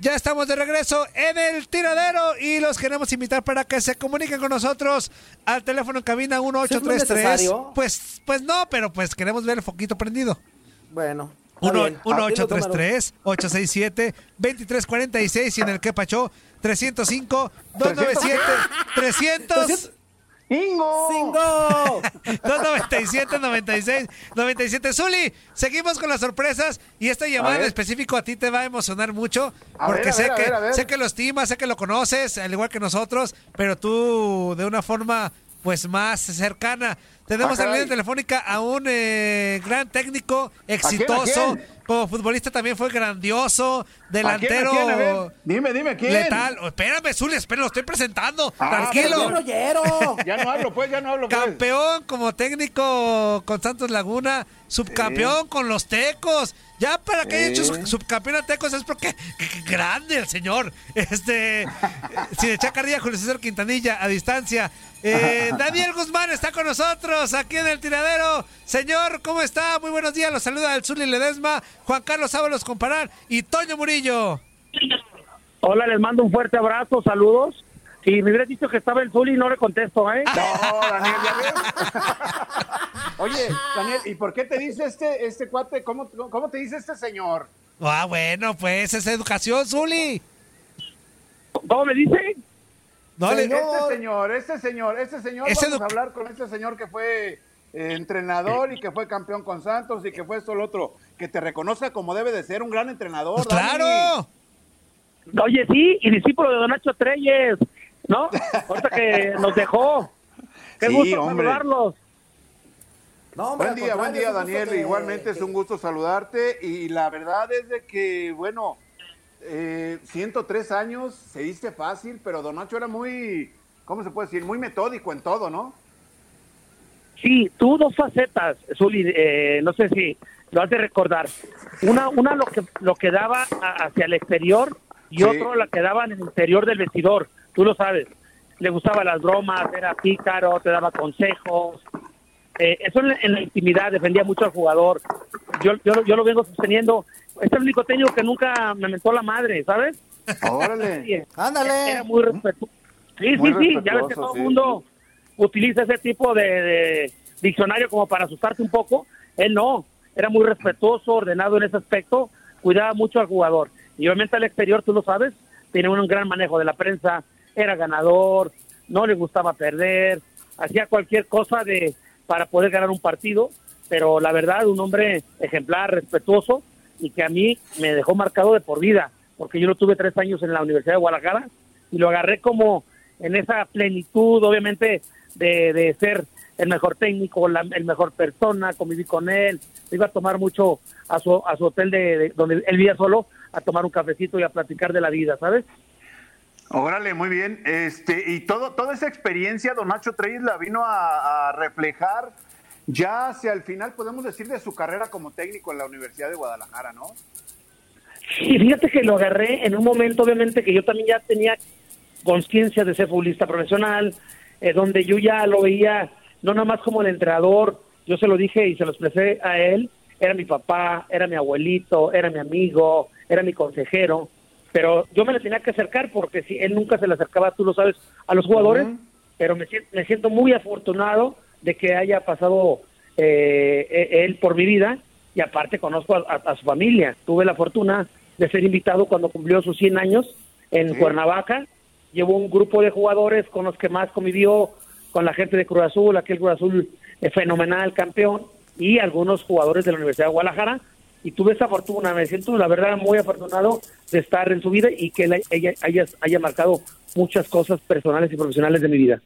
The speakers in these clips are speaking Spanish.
Ya estamos de regreso en el tiradero y los queremos invitar para que se comuniquen con nosotros al teléfono en cabina 1833. necesario? Pues, pues no, pero pues queremos ver el foquito prendido. Bueno. está Uno- bien. Ah. 1833-867-2346 y en el que pachó 305-297-300. ¡Ingo! ¡Cingo! 297 96 Zuli, seguimos con las sorpresas y esta llamada en específico a ti te va a emocionar mucho A porque ver, sé ver, que ver, sé que lo estimas, sé que lo conoces, al igual que nosotros, pero tú de una forma pues más cercana. Tenemos Ah, en línea telefónica a un eh, gran técnico quién, a exitoso, quién? Como futbolista también fue grandioso, delantero ¿A quién, a quién? A ver, dime, dime, ¿quién? letal. Oh, espérame, Zuli, espera, lo estoy presentando. Ah, Tranquilo. Ya no hablo, pues, ya no hablo, pues. Campeón como técnico con Santos Laguna, subcampeón con los Tecos. Ya para que haya hecho su- subcampeón a Tecos es porque que- que grande el señor. Este, sin echar carrilla Julio César Quintanilla a distancia. Eh, Daniel Guzmán está con nosotros aquí en el tiradero. Señor, ¿cómo está? Muy buenos días. Los saluda el Zuli Ledesma, Juan Carlos Ábalos Comparar y Toño Murillo. Hola, les mando un fuerte abrazo, saludos. Si me hubieras dicho que estaba el Zuli, no le contesto, ¿eh? No, Daniel, ya ves. Oye, Daniel, ¿y por qué te dice este, este cuate? ¿Cómo, ¿Cómo te dice este señor? Ah, bueno, pues es educación, Zuli. ¿Cómo me dice? No, le- Este señor, este señor, este señor, Ese vamos a hablar con este señor que fue eh, entrenador y que fue campeón con Santos y que fue esto lo otro, que te reconozca como debe de ser un gran entrenador. Pues claro. Oye, sí, y discípulo de Don Nacho Treyes, ¿no? Ahorita que nos dejó. Qué Sí, gusto hombre. saludarlos. No, hombre, Buen día, buen día, Daniel. que- Igualmente es un gusto saludarte y la verdad es de que, bueno, eh, 103 años se dice fácil, pero Don Nacho era muy, ¿cómo se puede decir? Muy metódico en todo, ¿no? Sí, tuvo dos facetas, Zuli, eh, no sé si lo has de recordar. Una, una lo que lo que daba a- hacia el exterior y Sí. otro la que daba en el interior del vestidor, tú lo sabes. Le gustaban las bromas, era pícaro, te daba consejos. Eh, eso en la, en la intimidad defendía mucho al jugador. Yo, yo, lo- yo lo vengo sosteniendo. Es el único técnico que nunca me mentó la madre, ¿sabes? Órale. Sí, Ándale. Era muy respetuoso. Sí, Muy sí, sí. Ya ves que todo el sí. mundo utiliza ese tipo de, de diccionario como para asustarte un poco. Él no. Era muy respetuoso, ordenado en ese aspecto. Cuidaba mucho al jugador. Y obviamente al exterior, tú lo sabes, tiene un gran manejo de la prensa. Era ganador, no le gustaba perder. Hacía cualquier cosa de para poder ganar un partido. Pero la verdad, un hombre ejemplar, respetuoso y que a mí me dejó marcado de por vida. Porque yo lo tuve tres años en la Universidad de Guadalajara y lo agarré como en esa plenitud, obviamente, de, de ser el mejor técnico, la el mejor persona, conviví con él, me iba a tomar mucho a su, a su hotel de, de- donde él vivía solo, a tomar un cafecito y a platicar de la vida, ¿sabes? Órale, muy bien. Este, y todo, toda esa experiencia, don Nacho Treyes la vino a, a reflejar ya hacia el final, podemos decir, de su carrera como técnico en la Universidad de Guadalajara, ¿no? Sí, fíjate que lo agarré en un momento, obviamente, que yo también ya tenía conciencia de ser futbolista profesional, eh, donde yo ya lo veía, no nada más como el entrenador, yo se lo dije y se lo expresé a él, era mi papá, era mi abuelito, era mi amigo, era mi consejero, pero yo me le tenía que acercar porque si él nunca se le acercaba, tú lo sabes, a los jugadores, pero me, me siento muy afortunado de que haya pasado eh, eh, él por mi vida y aparte conozco a, a- a su familia. Tuve la fortuna de ser invitado cuando cumplió sus 100 años en Cuernavaca. Llevó un grupo de jugadores con los que más convivió, con la gente de Cruz Azul, aquel Cruz Azul eh, fenomenal, campeón, y algunos jugadores de la Universidad de Guadalajara. Y tuve esa fortuna, me siento la verdad muy afortunado de estar en su vida y que él, ella haya, haya marcado muchas cosas personales y profesionales de mi vida.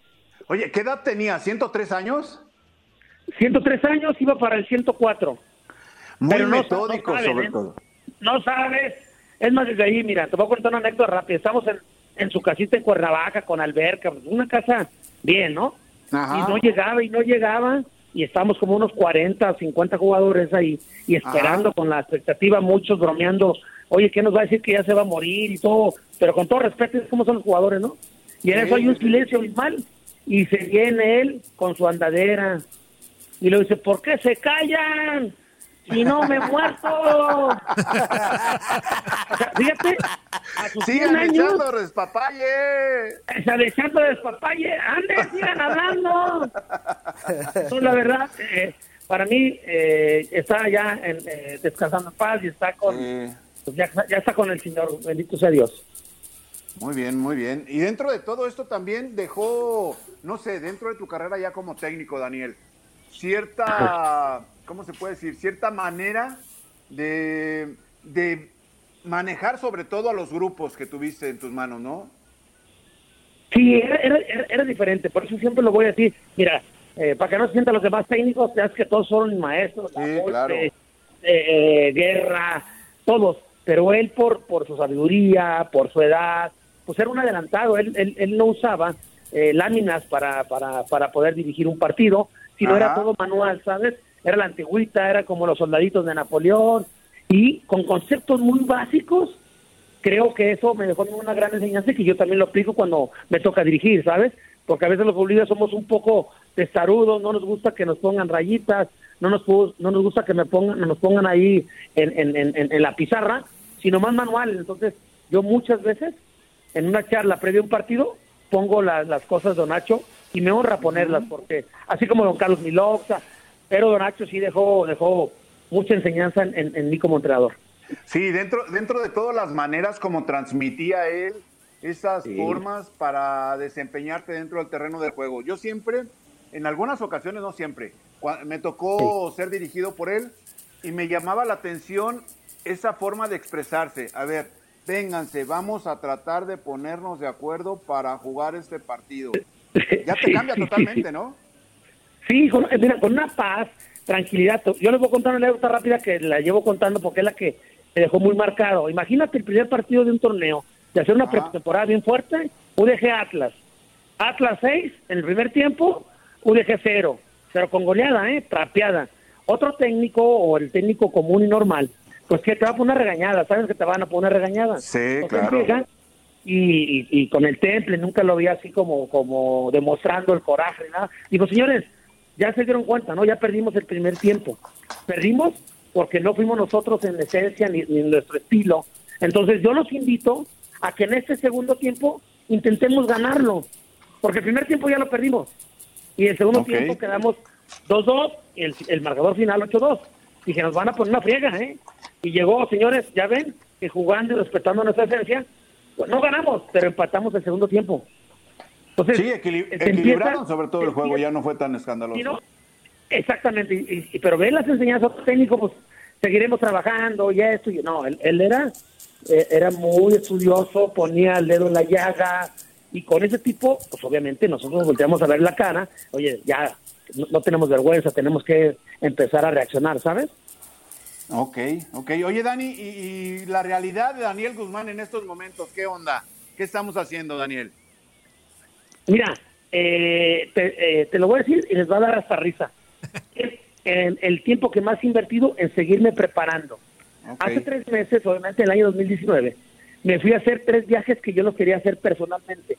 Oye, ¿qué edad tenía? ¿103 años? 103 años, iba para el 104. Muy Pero no- metódico, no saben, sobre ¿eh? todo. No sabes. Es más, desde ahí, mira, te voy a contar una anécdota rápida. Estamos en, en su casita en Cuernavaca con alberca, una casa bien, ¿no? Ajá. Y no llegaba y no llegaba. Y estábamos como unos 40 o 50 jugadores ahí y esperando con la expectativa, muchos bromeando. Oye, ¿qué nos va a decir que ya se va a morir y todo? Pero con todo respeto, es como son los jugadores, ¿no? Y en Sí, eso hay un silencio abismal. Y se viene él con su andadera. Y le dice, ¿por qué se callan? Si no me he muerto. Fíjate, a sus 100 Sigan años, echando respapalle. sea, echando despapalle, ande, sigan hablando. Entonces, la verdad, eh, para mí, eh, está ya en, eh, descansando en paz y está con, pues, ya, ya está con el Señor, bendito sea Dios. Muy bien, muy bien. Y dentro de todo esto también dejó, no sé, dentro de tu carrera ya como técnico, Daniel, cierta, ¿cómo se puede decir? Cierta manera de, de manejar sobre todo a los grupos que tuviste en tus manos, ¿no? Sí, era, era, era- diferente, por eso siempre lo voy a decir. Mira, eh, para que no se sientan los demás técnicos, es que todos son maestros, Sí, claro. eh, eh, Guerra, todos. Pero él, por, por su sabiduría, por su edad, pues era un adelantado. Él, él, él no usaba eh, láminas para, para, para poder dirigir un partido, sino Ajá. era todo manual, ¿sabes? Era la antigüita, era como los soldaditos de Napoleón, y con conceptos muy básicos creo que eso me dejó una gran enseñanza y que yo también lo aplico cuando me toca dirigir, ¿sabes? Porque a veces los futbolistas somos un poco testarudos, no nos gusta que nos pongan rayitas, no nos no nos gusta que me pongan, nos pongan ahí en, en, en, en- en la pizarra, sino más manual. Entonces, yo muchas veces en una charla previa a un partido pongo la- las cosas de Don Nacho y me honra ponerlas porque así como Don Carlos Miloxa, pero Don Nacho sí dejó dejó mucha enseñanza en, en- en mí como entrenador. Sí, dentro, dentro de todas las maneras como transmitía él esas formas para desempeñarte dentro del terreno de juego. Yo siempre, en algunas ocasiones, no siempre, me tocó ser dirigido por él y me llamaba la atención esa forma de expresarse. A ver, vénganse, vamos a tratar de ponernos de acuerdo para jugar este partido. Ya te cambia totalmente. ¿no? Sí, con, eh, mira, con una paz, tranquilidad. Yo les voy a contar una anécdota rápida que la llevo contando porque es la que me dejó muy marcado. Imagínate el primer partido de un torneo, de hacer una pretemporada bien fuerte, UDG Atlas. Atlas 6 en el primer tiempo, UDG 0. Pero con goleada, ¿eh? Trapeada. Otro técnico o el técnico común y normal, pues que te va a poner regañada. ¿Sabes que te van a poner regañada? Sí, Entonces claro. llega y, y- y con el temple nunca lo vi así como, como demostrando el coraje, nada. Digo, señores, ya se dieron cuenta, ¿no? Ya perdimos el primer tiempo. Perdimos porque no fuimos nosotros en esencia ni, ni en nuestro estilo. Entonces yo los invito a que en este segundo tiempo intentemos ganarlo, porque el primer tiempo ya lo perdimos. Y el segundo tiempo quedamos 2-2 y el, el marcador final 8-2. Dije, nos van a poner una friega, ¿eh? Y llegó, señores, ya ven, que jugando y respetando nuestra esencia, pues no ganamos, pero empatamos el segundo tiempo. Entonces, Sí, empieza- equilibraron sobre todo el juego, ya no fue tan escandaloso. no- exactamente, y- y- pero ven las enseñanzas técnicos, pues seguiremos trabajando y esto, y no, él, él era, eh, era muy estudioso, ponía el dedo en la llaga, y con ese tipo, pues obviamente nosotros volteamos a ver la cara, oye, ya no, no tenemos vergüenza, tenemos que empezar a reaccionar, ¿sabes? Ok, ok. Oye, Dani, ¿y, y la realidad de Daniel Guzmán en estos momentos, qué onda? ¿Qué estamos haciendo, Daniel? Mira, eh, te, eh, te lo voy a decir y les va a dar hasta risa. El, el tiempo que más he invertido en seguirme preparando. Hace tres meses, obviamente en el año 2019, me fui a hacer tres viajes que yo los quería hacer personalmente,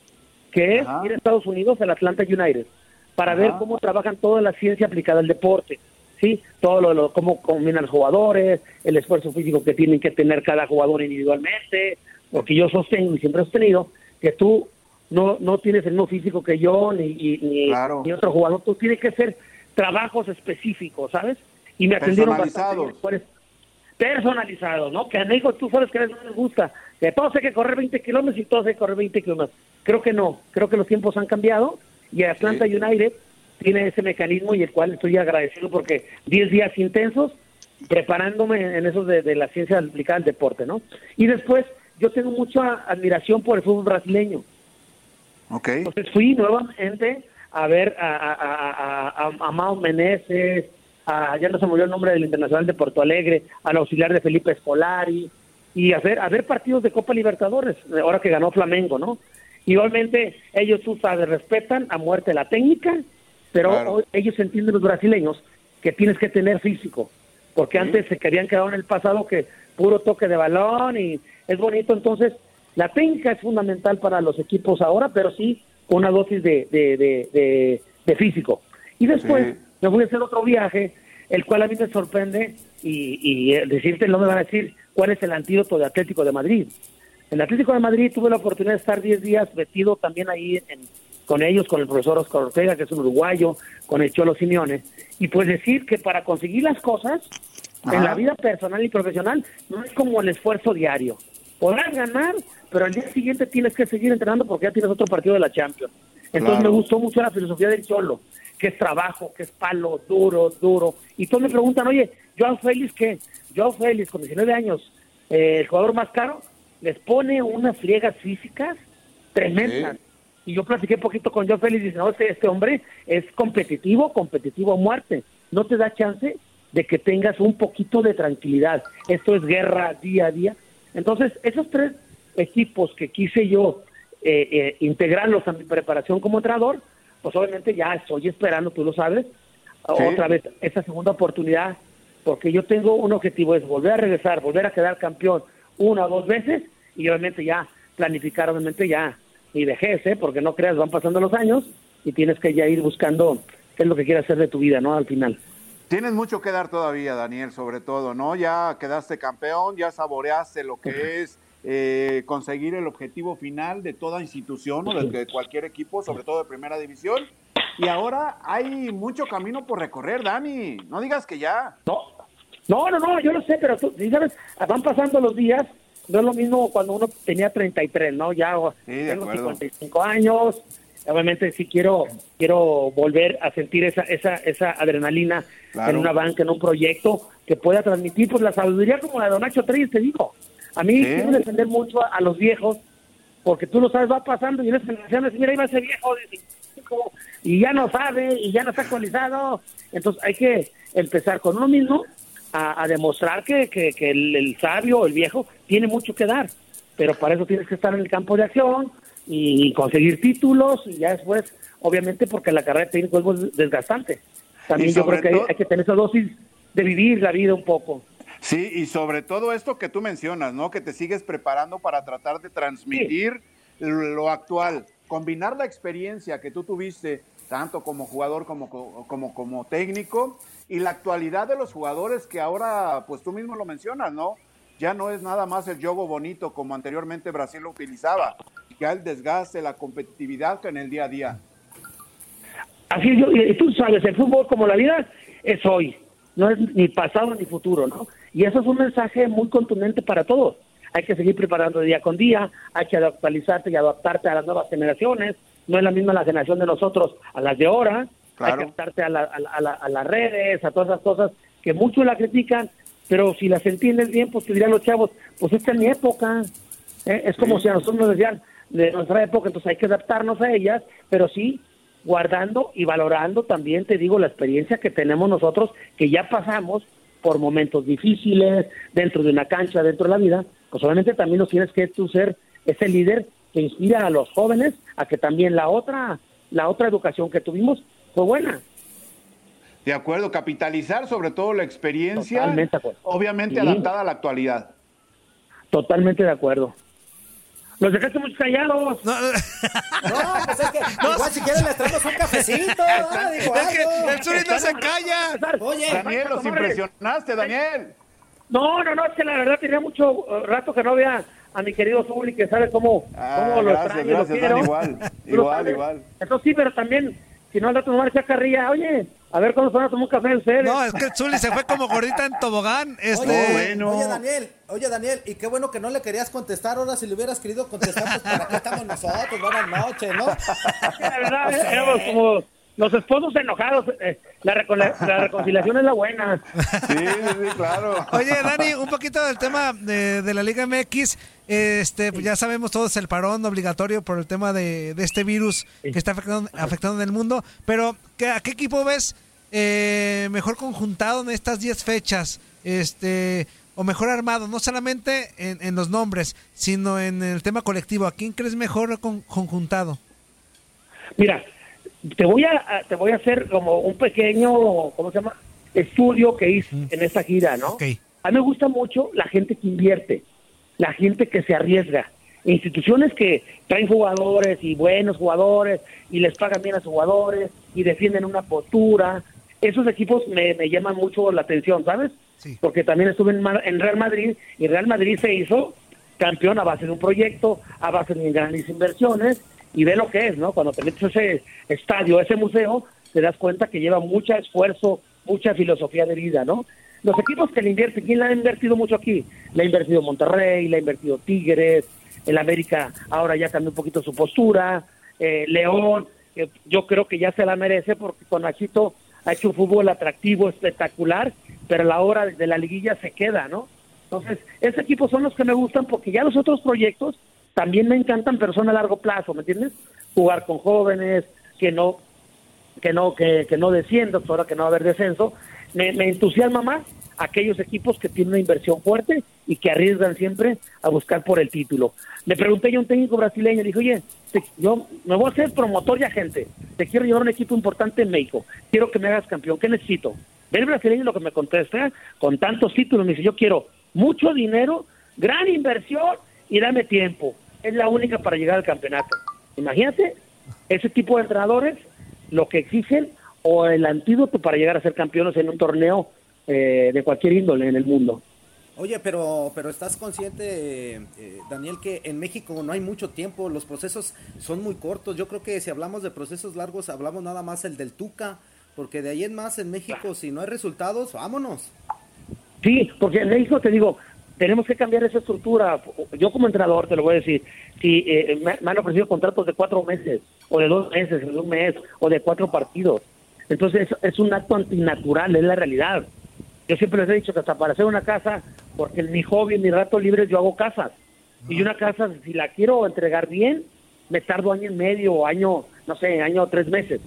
que es ir a Estados Unidos, al Atlanta United, para Ajá. ver cómo trabajan toda la ciencia aplicada al deporte, ¿sí? Todo lo, lo- cómo combinan los jugadores, el esfuerzo físico que tienen que tener cada jugador individualmente, porque yo sostengo y siempre he sostenido que tú no, no tienes el mismo físico que yo, ni, ni, Claro. ni otro jugador, tú tienes que hacer trabajos específicos, ¿sabes? Y me atendieron bastante Personalizados. ¿no? Que a México tú sabes que a no les gusta, que todos hay que correr 20 kilómetros y todos hay que correr 20 kilómetros. Creo que no, creo que los tiempos han cambiado y Atlanta Sí. United tiene ese mecanismo y el cual estoy agradecido porque 10 días intensos preparándome en eso de, de la ciencia aplicada al deporte, ¿no? Y después yo tengo mucha admiración por el fútbol brasileño. Ok. Entonces fui nuevamente a ver a, a, a, a, a Mao Meneses, a, ya no se olvidó el nombre del Internacional de Porto Alegre, al auxiliar de Felipe Escolari, y a ver, a ver partidos de Copa Libertadores, ahora que ganó Flamengo, ¿no? Igualmente, ellos, tú sabes, respetan a muerte la técnica, pero Claro. hoy ellos entienden los brasileños que tienes que tener físico, porque antes se querían quedar en el pasado que puro toque de balón y es bonito, entonces la técnica es fundamental para los equipos ahora, pero sí una dosis de, de, de, físico. Y después Sí. me voy a hacer otro viaje, el cual a mí me sorprende y, y decirte, no me van a decir cuál es el antídoto de Atlético de Madrid. En Atlético de Madrid tuve la oportunidad de estar 10 días metido también ahí en- con ellos, con el profesor Oscar Ortega, que es un uruguayo, con el Cholo Simeone. Y pues decir que para conseguir las cosas Ajá. en la vida personal y profesional no es como el esfuerzo diario. Podrás ganar, pero al día siguiente tienes que seguir entrenando porque ya tienes otro partido de la Champions. Entonces Claro. me gustó mucho la filosofía del Cholo, que es trabajo, que es palo, duro, duro. Y todos me preguntan, oye, Joao Félix, ¿qué? Joao Félix, con 19 años, eh, el jugador más caro, les pone unas friegas físicas tremendas. Y yo platiqué un poquito con Joao Félix y dice, no, este, este hombre es competitivo, competitivo a muerte. No te da chance de que tengas un poquito de tranquilidad. Esto es guerra día a día. Entonces, esos tres equipos que quise yo eh, eh, integrarlos a mi preparación como entrenador, pues obviamente ya estoy esperando, tú lo sabes, otra vez esa segunda oportunidad, porque yo tengo un objetivo, es volver a regresar, volver a quedar campeón una o dos veces y obviamente ya planificar, obviamente ya mi vejez, ¿eh? porque no creas, van pasando los años y tienes que ya ir buscando qué es lo que quieres hacer de tu vida, ¿no? Al final. Tienes mucho que dar todavía, Daniel, sobre todo, ¿no? Ya quedaste campeón, ya saboreaste lo que es eh, conseguir el objetivo final de toda institución o de, de cualquier equipo, sobre todo de primera división. Y ahora hay mucho camino por recorrer, Dani. No digas que ya. No, no, no, no, yo lo sé, pero tú, sí sabes, van pasando los días, no es lo mismo cuando uno tenía 33, ¿no? Ya Sí, tengo acuerdo. 55 años, obviamente sí quiero quiero volver a sentir esa esa esa adrenalina Claro. en una banca, en un proyecto que pueda transmitir pues la sabiduría como la de Don Nacho Treyes te digo. A mí quiero defender mucho a, a los viejos porque tú lo sabes, va pasando y en esas generaciones, mira, va ese viejo de 55 y ya no sabe y ya no está actualizado. Entonces hay que empezar con uno mismo a, a demostrar que, que, que el, el sabio, el viejo, tiene mucho que dar. Pero para eso tienes que estar en el campo de acción y conseguir títulos y ya después, obviamente, porque la carrera de técnico es desgastante. También yo creo que hay que tener esa dosis de vivir la vida un poco. Sí, y sobre todo esto que tú mencionas, ¿no? Que te sigues preparando para tratar de transmitir lo actual, combinar la experiencia que tú tuviste, tanto como jugador como, como, como técnico, y la actualidad de los jugadores que ahora, pues tú mismo lo mencionas, ¿no? Ya no es nada más el juego bonito como anteriormente Brasil lo utilizaba, ya el desgaste, la competitividad en el día a día. Así es, yo, y tú sabes, el fútbol como la vida es hoy, no es ni pasado ni futuro, ¿no? Y eso es un mensaje muy contundente para todos. Hay que seguir preparando día con día, hay que actualizarte y adaptarte a las nuevas generaciones. No es la misma la generación de nosotros a las de ahora. Claro. Hay que adaptarte a, la- a la- a la- a las redes, a todas esas cosas que muchos la critican, pero si las entiendes bien, pues te dirán los chavos, pues esta es mi época. ¿eh? Es como si a nosotros nos decían de nuestra época, entonces hay que adaptarnos a ellas, pero sí guardando y valorando también, te digo, la experiencia que tenemos nosotros, que ya pasamos por momentos difíciles, dentro de una cancha, dentro de la vida, pues obviamente también nos tienes que tú ser ese líder que inspira a los jóvenes a que también la otra, la otra educación que tuvimos fue buena. De acuerdo, capitalizar sobre todo la experiencia, Totalmente obviamente Sí. adaptada a la actualidad. Totalmente de acuerdo. Los dejaste muy callados. No, No, pues es que igual si quieres les traemos un cafecito. ¿no? Digo, es que el Zuli no se calla. Oye, Daniel, los impresionaste, Daniel. No, no, no, es que la verdad tenía mucho eh, rato que no veía a mi querido Zuli, que sabe cómo, Ah, cómo lo gracias, extraño, lo gracias, igual, igual, igual. Entonces sí, pero también, si no al rato no me decía carrilla, oye, a ver cuándo se van a tomar un café ustedes. no, es que el Zuli se fue como gordita en tobogán. Este, Oye, bueno. oye, Daniel, oye Daniel, y qué bueno que no le querías contestar ahora si le hubieras querido contestar, pues para acá estamos nosotros, buenas noches, ¿no? la verdad, eh, éramos como los esposos enojados. eh, la, recon- la reconciliación es la buena. Sí, sí, sí, claro. Oye, Dani, un poquito del tema de, de la Liga MX. Este, pues ya sabemos todos el parón obligatorio por el tema de, de este virus que está afectando, afectando en el mundo. Pero, ¿qué, ¿a qué equipo ves eh, mejor conjuntado en estas 10 fechas? Este, o mejor armado, no solamente en, en los nombres, sino en el tema colectivo. ¿A quién crees mejor con- conjuntado? Mira, te voy a, te voy a hacer como un pequeño, ¿cómo se llama? Estudio que hice en esta gira, ¿no? Ok. A mí me gusta mucho la gente que invierte, la gente que se arriesga. Instituciones que traen jugadores y buenos jugadores y les pagan bien a sus jugadores y defienden una postura. Esos equipos me, me llaman mucho la atención, ¿sabes? Sí. Porque también estuve en, Real Madrid y Real Madrid se hizo campeón a base de un proyecto, a base de grandes inversiones y ve lo que es, ¿no? Cuando te metes a ese estadio, a ese museo, te das cuenta que lleva mucho esfuerzo, mucha filosofía de vida, ¿no? Los equipos que le invierten, ¿quién le ha invertido mucho aquí? Le ha invertido Monterrey, le ha invertido Tigres, el América ahora ya cambió un poquito su postura, eh, León, yo creo que ya se la merece porque con Nachito ha hecho un fútbol atractivo, espectacular, pero a la hora de la liguilla se queda, ¿no? Entonces, ese equipos son los que me gustan porque ya los otros proyectos también me encantan, pero son a largo plazo, ¿me entiendes? Jugar con jóvenes, que no que no que, que no desciendan, ahora que no va a haber descenso, me entusiasma más aquellos equipos que tienen una inversión fuerte y que arriesgan siempre a buscar por el título. Le pregunté yo a un técnico brasileño, le dije, oye, te- yo me voy a hacer promotor y agente, te quiero llevar a un equipo importante en México, quiero que me hagas campeón, ¿qué necesito? El brasileño lo que me contesta, con tantos títulos, me dice, yo quiero mucho dinero, gran inversión y dame tiempo. Es la única para llegar al campeonato. Imagínate, ese tipo de entrenadores lo que exigen o el antídoto para llegar a ser campeones en un torneo eh, de cualquier índole en el mundo. Oye, pero, pero estás consciente, eh, Daniel, que en México no hay mucho tiempo, los procesos son muy cortos. Yo creo que si hablamos de procesos largos, hablamos nada más el del Tuca, porque de ahí en más en México, si no hay resultados, vámonos. Sí, porque en México te digo, tenemos que cambiar esa estructura. Yo como entrenador te lo voy a decir, si eh, me, me han ofrecido contratos de cuatro meses, o de dos meses, o de un mes, o de cuatro partidos. Entonces es, es un acto antinatural, es la realidad. Yo siempre les he dicho que hasta para hacer una casa, porque en mi hobby, en mi rato libre, yo hago casas. Y una casa, si la quiero entregar bien, me tardo año y medio o año, no sé, año o tres meses.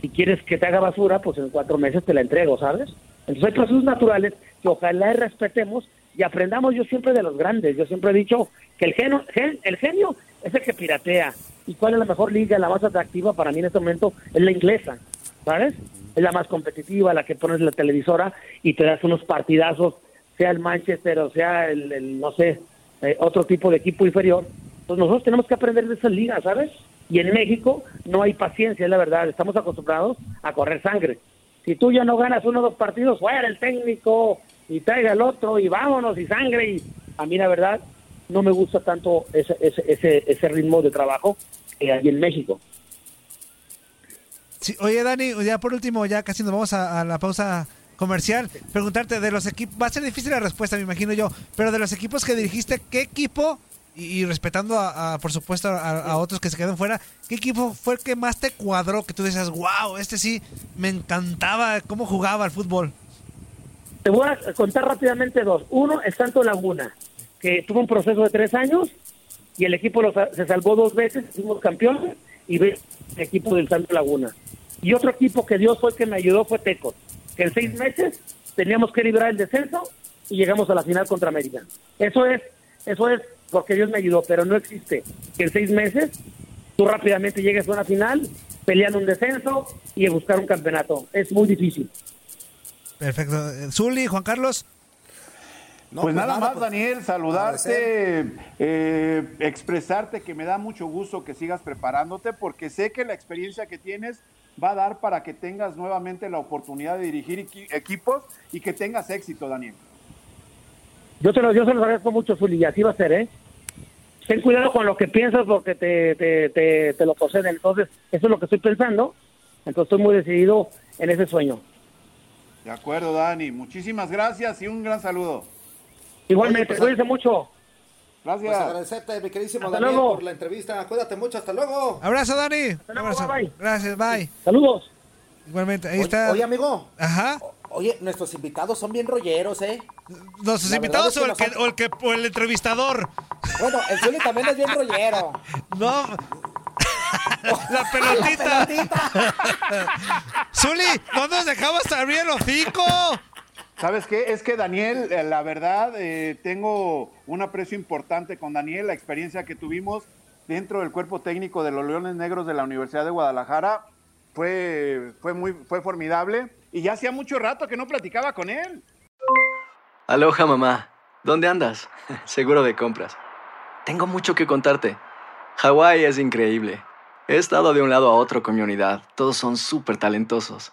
Si quieres que te haga basura, pues en cuatro meses te la entrego, ¿sabes? Entonces hay procesos naturales que ojalá respetemos y aprendamos yo siempre de los grandes. Yo siempre he dicho que el genio, gen- el genio es el que piratea. ¿Y cuál es la mejor liga, la más atractiva para mí en este momento? Es la inglesa, ¿sabes? Es la más competitiva, la que pones la televisora y te das unos partidazos, sea el Manchester o sea el, no sé, eh, otro tipo de equipo inferior. Pues nosotros tenemos que aprender de esas ligas, ¿sabes? Y en México no hay paciencia, es la verdad. Estamos acostumbrados a correr sangre. Si tú ya no ganas uno o dos partidos, fuera el técnico y traiga el otro y vámonos y sangre. Y a mí la verdad no me gusta tanto ese, ese, ese, ese ritmo de trabajo que hay en México. Sí, oye, Dani, ya por último, ya casi nos vamos a, la pausa comercial. Preguntarte de los equipos, va a ser difícil la respuesta, me imagino yo, pero de los equipos que dirigiste, ¿qué equipo, y, respetando a, por supuesto a, otros que se quedan fuera, qué equipo fue el que más te cuadró? Que tú decías, wow, este sí, me encantaba cómo jugaba al fútbol. Te voy a contar rápidamente dos. Uno es Santo Laguna, que tuvo un proceso de tres años y el equipo se salvó dos veces, fuimos campeones y ve el equipo del Santo Laguna. Y otro equipo que Dios fue que me ayudó fue Tecos, que en seis meses teníamos que librar el descenso y llegamos a la final contra América. Eso es, eso es porque Dios me ayudó, pero no existe que en seis meses tú rápidamente llegues a una final, peleando un descenso y a buscar un campeonato. Es muy difícil. Perfecto. Zuli, Juan Carlos. pues, pues nada, más, pues, Daniel, saludarte, eh, expresarte que me da mucho gusto que sigas preparándote, porque sé que la experiencia que tienes va a dar para que tengas nuevamente la oportunidad de dirigir equipos y que tengas éxito, Daniel. Yo, te lo, yo se los agradezco mucho, Zuli, y así va a ser, ¿eh? Ten cuidado con lo que piensas porque te, te, te, te lo poseen. Entonces, eso es lo que estoy pensando. Entonces, estoy muy decidido en ese sueño. De acuerdo, Dani. Muchísimas gracias y un gran saludo. Igualmente, pues, cuídense mucho. Gracias. Pues agradecerte, mi queridísimo Daniel, por la entrevista. Cuídate mucho. Hasta luego. Abrazo, Dani. Abrazo. Bye, Gracias, bye. Saludos. Igualmente, ahí está. Oye, amigo. Ajá. Oye, nuestros invitados son bien rolleros, ¿eh? ¿Nuestros invitados o, el que, o, el que, o el entrevistador? Bueno, el Zuli también es bien rollero. No. La pelotita. La pelotita. Zuli, no nos dejabas abrir el hocico. ¿Sabes qué? Es que Daniel, eh, la verdad, eh, tengo un aprecio importante con Daniel, la experiencia que tuvimos dentro del cuerpo técnico de los Leones Negros de la Universidad de Guadalajara fue, fue, muy, fue formidable y ya hacía mucho rato que no platicaba con él. Aloha mamá, ¿dónde andas? Seguro de compras. Tengo mucho que contarte. Hawái es increíble. He estado de un lado a otro con mi unidad. Todos son súper talentosos.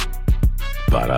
Para,